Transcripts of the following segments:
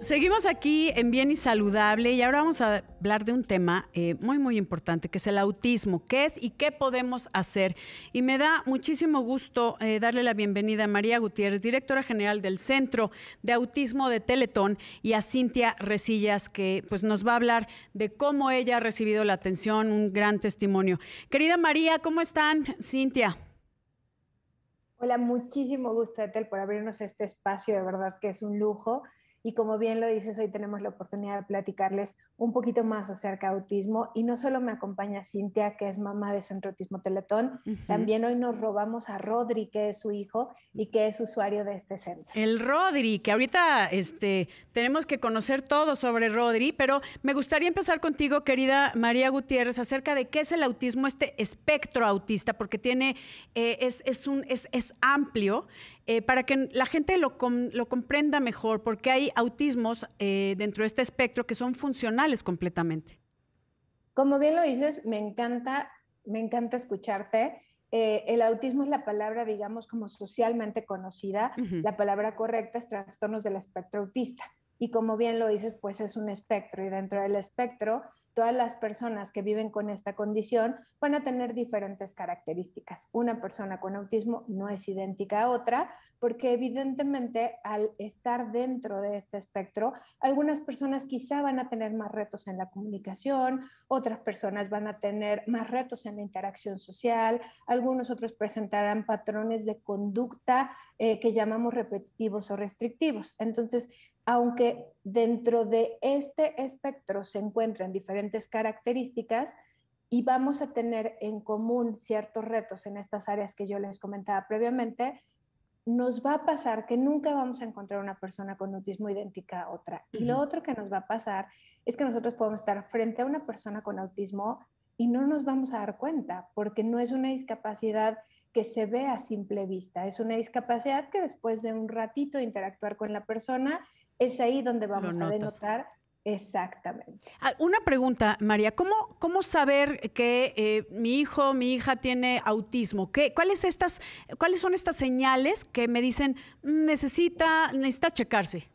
Seguimos aquí en Bien y Saludable y ahora vamos a hablar de un tema eh, muy, muy importante, que es el autismo. ¿Qué es y qué podemos hacer? Y me da muchísimo gusto eh, darle la bienvenida a María Gutiérrez, directora general del Centro de Autismo de Teletón, y a Cintia Resillas, que pues, nos va a hablar de cómo ella ha recibido la atención, un gran testimonio. Querida María, ¿cómo están? Cintia. Hola, muchísimo gusto, Etel, por abrirnos este espacio, de verdad que es un lujo. Y como bien lo dices, hoy tenemos la oportunidad de platicarles un poquito más acerca de autismo. Y no solo me acompaña Cintia, que es mamá de Centro Autismo Teletón, también hoy nos robamos a Rodri, que es su hijo y que es usuario de este centro. El Rodri, que ahorita este, tenemos que conocer todo sobre Rodri, pero me gustaría empezar contigo, querida María Gutiérrez, acerca de qué es el autismo, este espectro autista, porque tiene, eh, es, es, un, es, es amplio. Eh, para que la gente lo, lo, comprenda mejor, porque hay autismos eh, dentro de este espectro que son funcionales completamente. Como bien lo dices, me encanta, me encanta escucharte. Eh, el autismo es la palabra, digamos, como socialmente conocida. La palabra correcta es trastornos del espectro autista. Y como bien lo dices, pues es un espectro y dentro del espectro todas las personas que viven con esta condición van a tener diferentes características. Una persona con autismo no es idéntica a otra porque evidentemente al estar dentro de este espectro, algunas personas quizá van a tener más retos en la comunicación, otras personas van a tener más retos en la interacción social, algunos otros presentarán patrones de conducta eh, que llamamos repetitivos o restrictivos. Entonces, aunque dentro de este espectro se encuentran diferentes características y vamos a tener en común ciertos retos en estas áreas que yo les comentaba previamente, nos va a pasar que nunca vamos a encontrar una persona con autismo idéntica a otra. Y lo otro que nos va a pasar es que nosotros podemos estar frente a una persona con autismo y no nos vamos a dar cuenta, porque no es una discapacidad que se ve a simple vista, es una discapacidad que después de un ratito interactuar con la persona es ahí donde vamos a denotar Exactamente. Ah, una pregunta, María, ¿cómo, cómo saber que eh, mi hijo, mi hija tiene autismo? ¿Qué, cuáles, estas, ¿Cuáles son estas señales que me dicen mm, necesita, necesita checarse?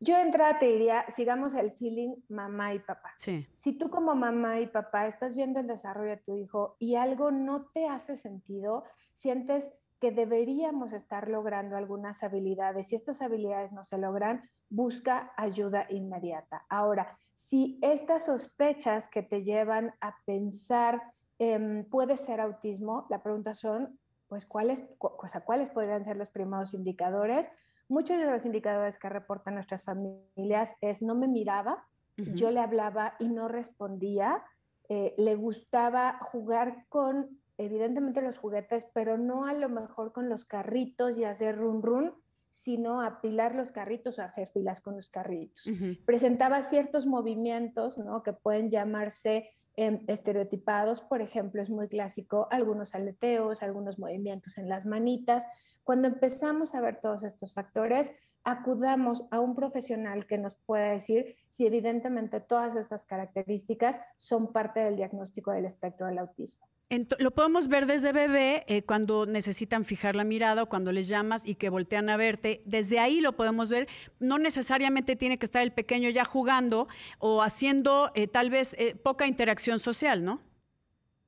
Yo entrada te diría, sigamos el feeling mamá y papá. Sí. Si tú como mamá y papá estás viendo el desarrollo de tu hijo y algo no te hace sentido, sientes que deberíamos estar logrando algunas habilidades. Si estas habilidades no se logran, busca ayuda inmediata. Ahora, si estas sospechas que te llevan a pensar em, puede ser autismo, la pregunta son, pues, ¿cuáles, ¿cuáles podrían ser los primeros indicadores? Muchos de los indicadores que reportan nuestras familias es no me miraba, yo le hablaba y no respondía, eh, le gustaba jugar con evidentemente los juguetes, pero no a lo mejor con los carritos y hacer run run, sino apilar los carritos o hacer filas con los carritos. Presentaba ciertos movimientos ¿no? que pueden llamarse em, estereotipados, por ejemplo, es muy clásico algunos aleteos, algunos movimientos en las manitas. Cuando empezamos a ver todos estos factores, acudamos a un profesional que nos pueda decir si evidentemente todas estas características son parte del diagnóstico del espectro del autismo lo podemos ver desde bebé eh, cuando necesitan fijar la mirada o cuando les llamas y que voltean a verte. Desde ahí lo podemos ver. No necesariamente tiene que estar el pequeño ya jugando o haciendo eh, tal vez eh, poca interacción social, ¿no?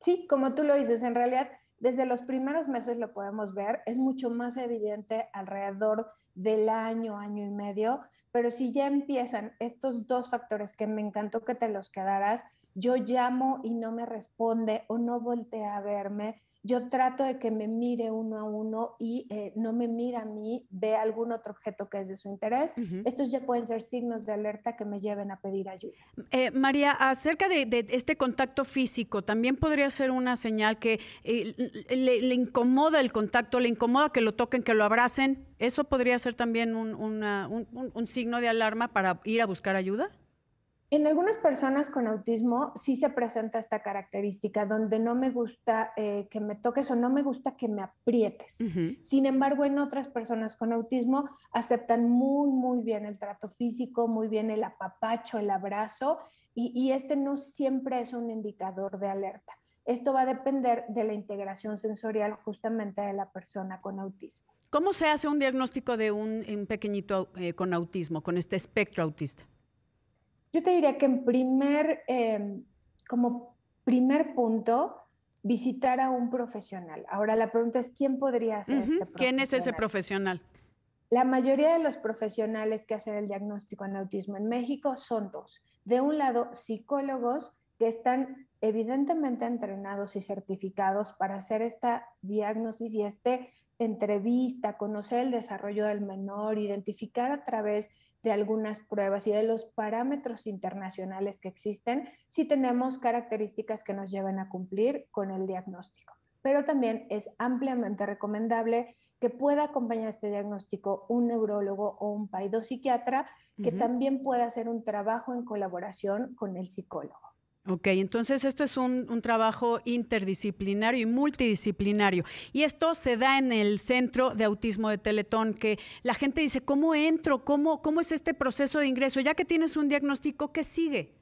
Sí, como tú lo dices, en realidad desde los primeros meses lo podemos ver. Es mucho más evidente alrededor del año, año y medio, pero si ya empiezan estos dos factores que me encantó que te los quedaras, yo llamo y no me responde o no voltea a verme, yo trato de que me mire uno a uno y eh, no me mira a mí, ve algún otro objeto que es de su interés. Estos ya pueden ser signos de alerta que me lleven a pedir ayuda. Eh, María, acerca de, este contacto físico, también podría ser una señal que eh, le, incomoda el contacto, le incomoda que lo toquen, que lo abracen. ¿Eso podría ser también un signo de alarma para ir a buscar ayuda? En algunas personas con autismo sí se presenta esta característica donde no me gusta eh, que me toques o no me gusta que me aprietes. Sin embargo, en otras personas con autismo aceptan muy, muy bien el trato físico, muy bien el apapacho, el abrazo, y este no siempre es un indicador de alerta. Esto va a depender de la integración sensorial justamente de la persona con autismo. ¿Cómo se hace un diagnóstico de un, pequeñito eh, con autismo, con este espectro autista? Yo te diría que en primer, em, como primer punto, visitar a un profesional. Ahora la pregunta es, ¿quién podría ser este profesional? ¿Quién es ese profesional? La mayoría de los profesionales que hacen el diagnóstico en autismo en México son dos. De un lado, psicólogos que están evidentemente entrenados y certificados para hacer esta diagnóstico y este entrevista, conocer el desarrollo del menor, identificar a través de algunas pruebas y de los parámetros internacionales que existen si tenemos características que nos lleven a cumplir con el diagnóstico. Pero también es ampliamente recomendable que pueda acompañar este diagnóstico un neurólogo o un paidopsiquiatra que también pueda hacer un trabajo en colaboración con el psicólogo. Ok, entonces esto es un, trabajo interdisciplinario y multidisciplinario. Y esto se da en el Centro de Autismo de Teletón, que la gente dice, ¿cómo entro? ¿Cómo, cómo es este proceso de ingreso? Ya que tienes un diagnóstico, ¿qué sigue?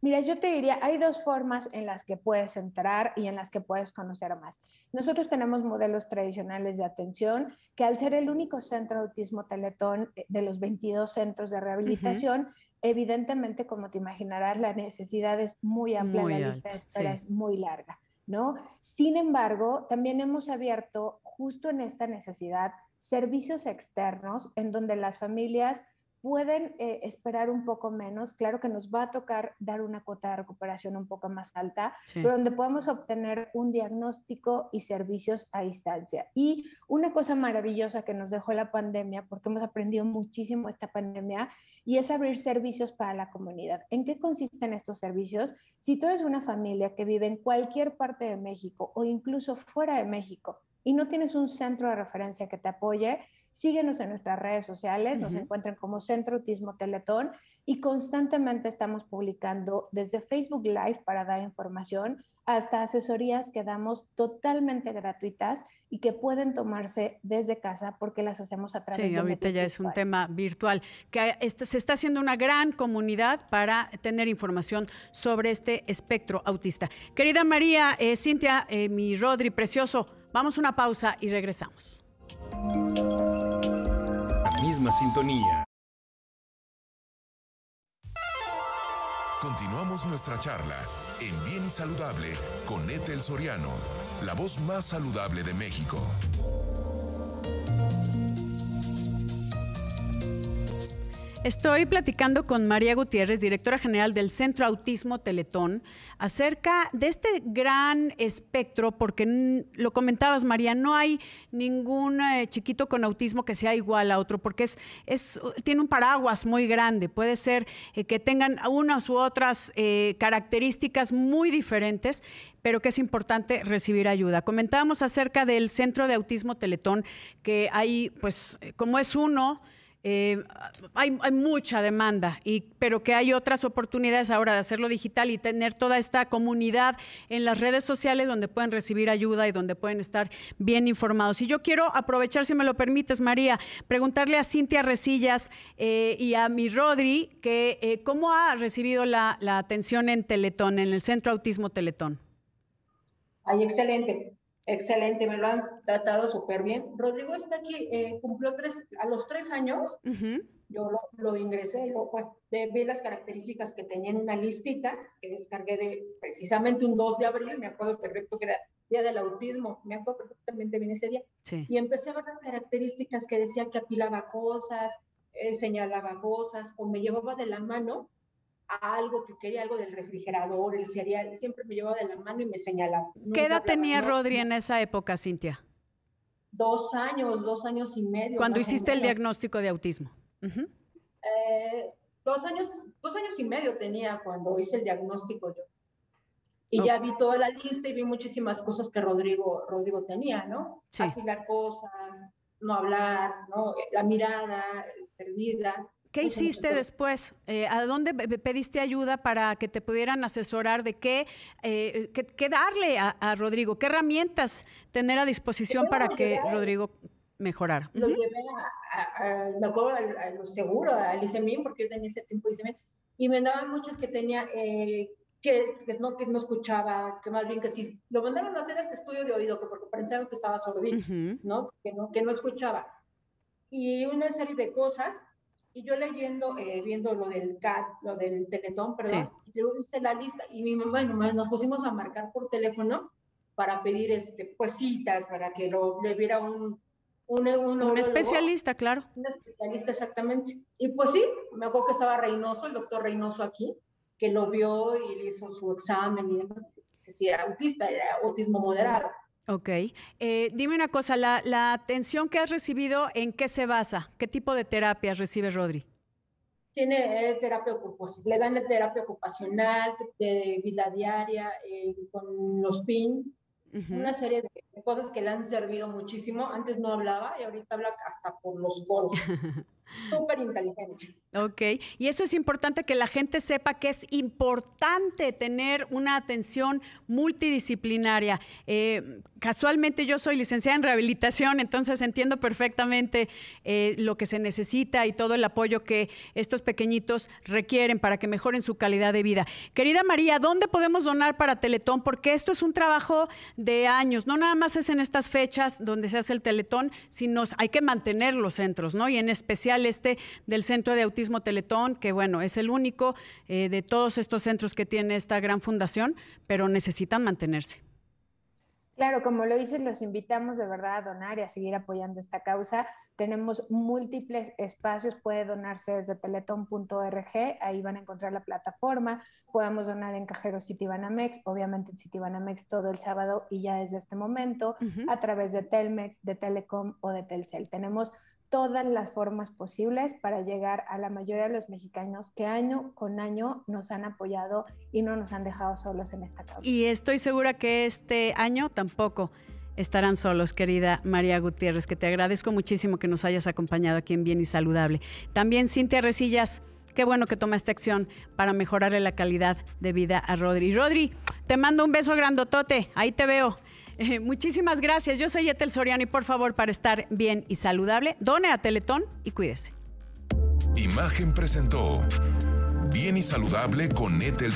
Mira, yo te diría, hay dos formas en las que puedes entrar y en las que puedes conocer más. Nosotros tenemos modelos tradicionales de atención que al ser el único centro de autismo Teletón eh, de los 22 centros de rehabilitación, evidentemente, como te imaginarás, la necesidad es muy amplia, la lista de espera es muy larga, ¿no? Sin embargo, también hemos abierto justo en esta necesidad servicios externos en donde las familias pueden eh, esperar un poco menos. Claro que nos va a tocar dar una cuota de recuperación un poco más alta, pero donde podemos obtener un diagnóstico y servicios a distancia. Y una cosa maravillosa que nos dejó la pandemia, porque hemos aprendido muchísimo esta pandemia, y es abrir servicios para la comunidad. ¿En qué consisten estos servicios? Si tú eres una familia que vive en cualquier parte de México o incluso fuera de México y no tienes un centro de referencia que te apoye, Síguenos en nuestras redes sociales, nos encuentran como Centro Autismo Teletón y constantemente estamos publicando desde Facebook Live para dar información hasta asesorías que damos totalmente gratuitas y que pueden tomarse desde casa porque las hacemos a través sí, ahorita ya es un tema virtual, que este, se está haciendo una gran comunidad para tener información sobre este espectro autista. Querida María, eh, Cintia, eh, mi Rodri, precioso, vamos a una pausa y regresamos misma sintonía. Continuamos nuestra charla en Bien y Saludable con Ethel Soriano, la voz más saludable de México. Estoy platicando con María Gutiérrez, directora general del Centro Autismo Teletón, acerca de este gran espectro, porque lo comentabas, María, no hay ningún eh, chiquito con autismo que sea igual a otro, porque es, tiene un paraguas muy grande. Puede ser eh, que tengan unas u otras eh, características muy diferentes, pero que es importante recibir ayuda. Comentábamos acerca del Centro de Autismo Teletón, que hay, pues, como es uno, eh, hay, mucha demanda, pero que hay otras oportunidades ahora de hacerlo digital y tener toda esta comunidad en las redes sociales donde pueden recibir ayuda y donde pueden estar bien informados. Y yo quiero aprovechar, si me lo permites, María, preguntarle a Cintia Resillas eh, y a mi Rodri que eh, cómo ha recibido la, la atención en Teletón, en el Centro Autismo Teletón. Ay, excelente. Excelente, me lo han tratado súper bien. Rodrigo está aquí, eh, cumplió tres, a los tres años, yo lo, ingresé, lo, vi las características que tenía en una listita que descargué de precisamente un 2 de abril, me acuerdo perfecto que era Día del Autismo, me acuerdo perfectamente bien ese día, y empecé a ver las características que decía que apilaba cosas, eh, señalaba cosas, o me llevaba de la mano algo que quería, algo del refrigerador, el cereal, siempre me llevaba de la mano y me señalaba. ¿Qué edad tenía Rodri en esa época, Cintia? Dos años, dos años y medio. Cuando hiciste el diagnóstico de autismo. Eh, dos, años, dos años y medio tenía cuando hice el diagnóstico yo. Y ya vi toda la lista y vi muchísimas cosas que Rodrigo, Rodrigo tenía, ¿no? Sí. Afilar cosas, no hablar, ¿no? La mirada perdida. ¿Qué hiciste después? Eh, ¿A dónde pediste ayuda para que te pudieran asesorar de qué, eh, qué, darle a, Rodrigo? ¿Qué herramientas tener a disposición para que Rodrigo mejorara? Lo llevé a, me acuerdo, a, lo seguro, al ICEMIN, porque yo tenía ese tiempo ICEMIN, y me daban muchas que tenía eh, que, que, no, que no escuchaba, que más bien que sí, lo mandaron a hacer este estudio de oído, que porque pensaron que estaba sordito, ¿no? Que, ¿no? que no escuchaba. Y una serie de cosas, y yo leyendo, eh, viendo lo del CAT, lo del Teletón, perdón, yo hice la lista, y mi mamá y mamá nos pusimos a marcar por teléfono para pedir este, pues citas, para que lo, le viera un, un, un, especialista, claro. Un especialista, exactamente. Y pues sí, me acuerdo que estaba Reynoso, el doctor Reynoso aquí, que lo vio y le hizo su examen y demás, que si era autista, era autismo moderado. Ok. Eh, dime una cosa, ¿la, ¿la, atención que has recibido en qué se basa? ¿Qué tipo de terapia recibe Rodri? Tiene eh, terapia le dan terapia ocupacional, de vida diaria, eh, con los PIN, una serie de cosas que le han servido muchísimo. Antes no hablaba y ahorita habla hasta por los codos. Súper inteligente. Ok, y eso es importante que la gente sepa que es importante tener una atención multidisciplinaria. Eh, casualmente yo soy licenciada en rehabilitación, entonces entiendo perfectamente eh, lo que se necesita y todo el apoyo que estos pequeñitos requieren para que mejoren su calidad de vida. Querida María, ¿dónde podemos donar para Teletón? Porque esto es un trabajo de años, no nada más es en estas fechas donde se hace el Teletón, sino hay que mantener los centros, ¿no? Y en especial este del Centro de Autismo Teletón, que bueno, es el único eh, de todos estos centros que tiene esta gran fundación, pero necesitan mantenerse. Claro, como lo dices, los invitamos de verdad a donar y a seguir apoyando esta causa. Tenemos múltiples espacios, puede donarse desde teletón.org, ahí van a encontrar la plataforma. Podemos donar en Cajero Citibanamex, obviamente en Citibanamex todo el sábado y ya desde este momento, a través de Telmex, de Telecom o de Telcel. Tenemos todas las formas posibles para llegar a la mayoría de los mexicanos que año con año nos han apoyado y no nos han dejado solos en esta causa. Y estoy segura que este año tampoco estarán solos, querida María Gutiérrez, que te agradezco muchísimo que nos hayas acompañado aquí en Bien y Saludable. También Cintia Resillas, qué bueno que toma esta acción para mejorarle la calidad de vida a Rodri. Rodri, te mando un beso grandotote, ahí te veo. Eh, muchísimas gracias. Yo soy Etel Soriano y por favor, para estar bien y saludable, done a Teletón y cuídese. Imagen presentó Bien y Saludable con Etel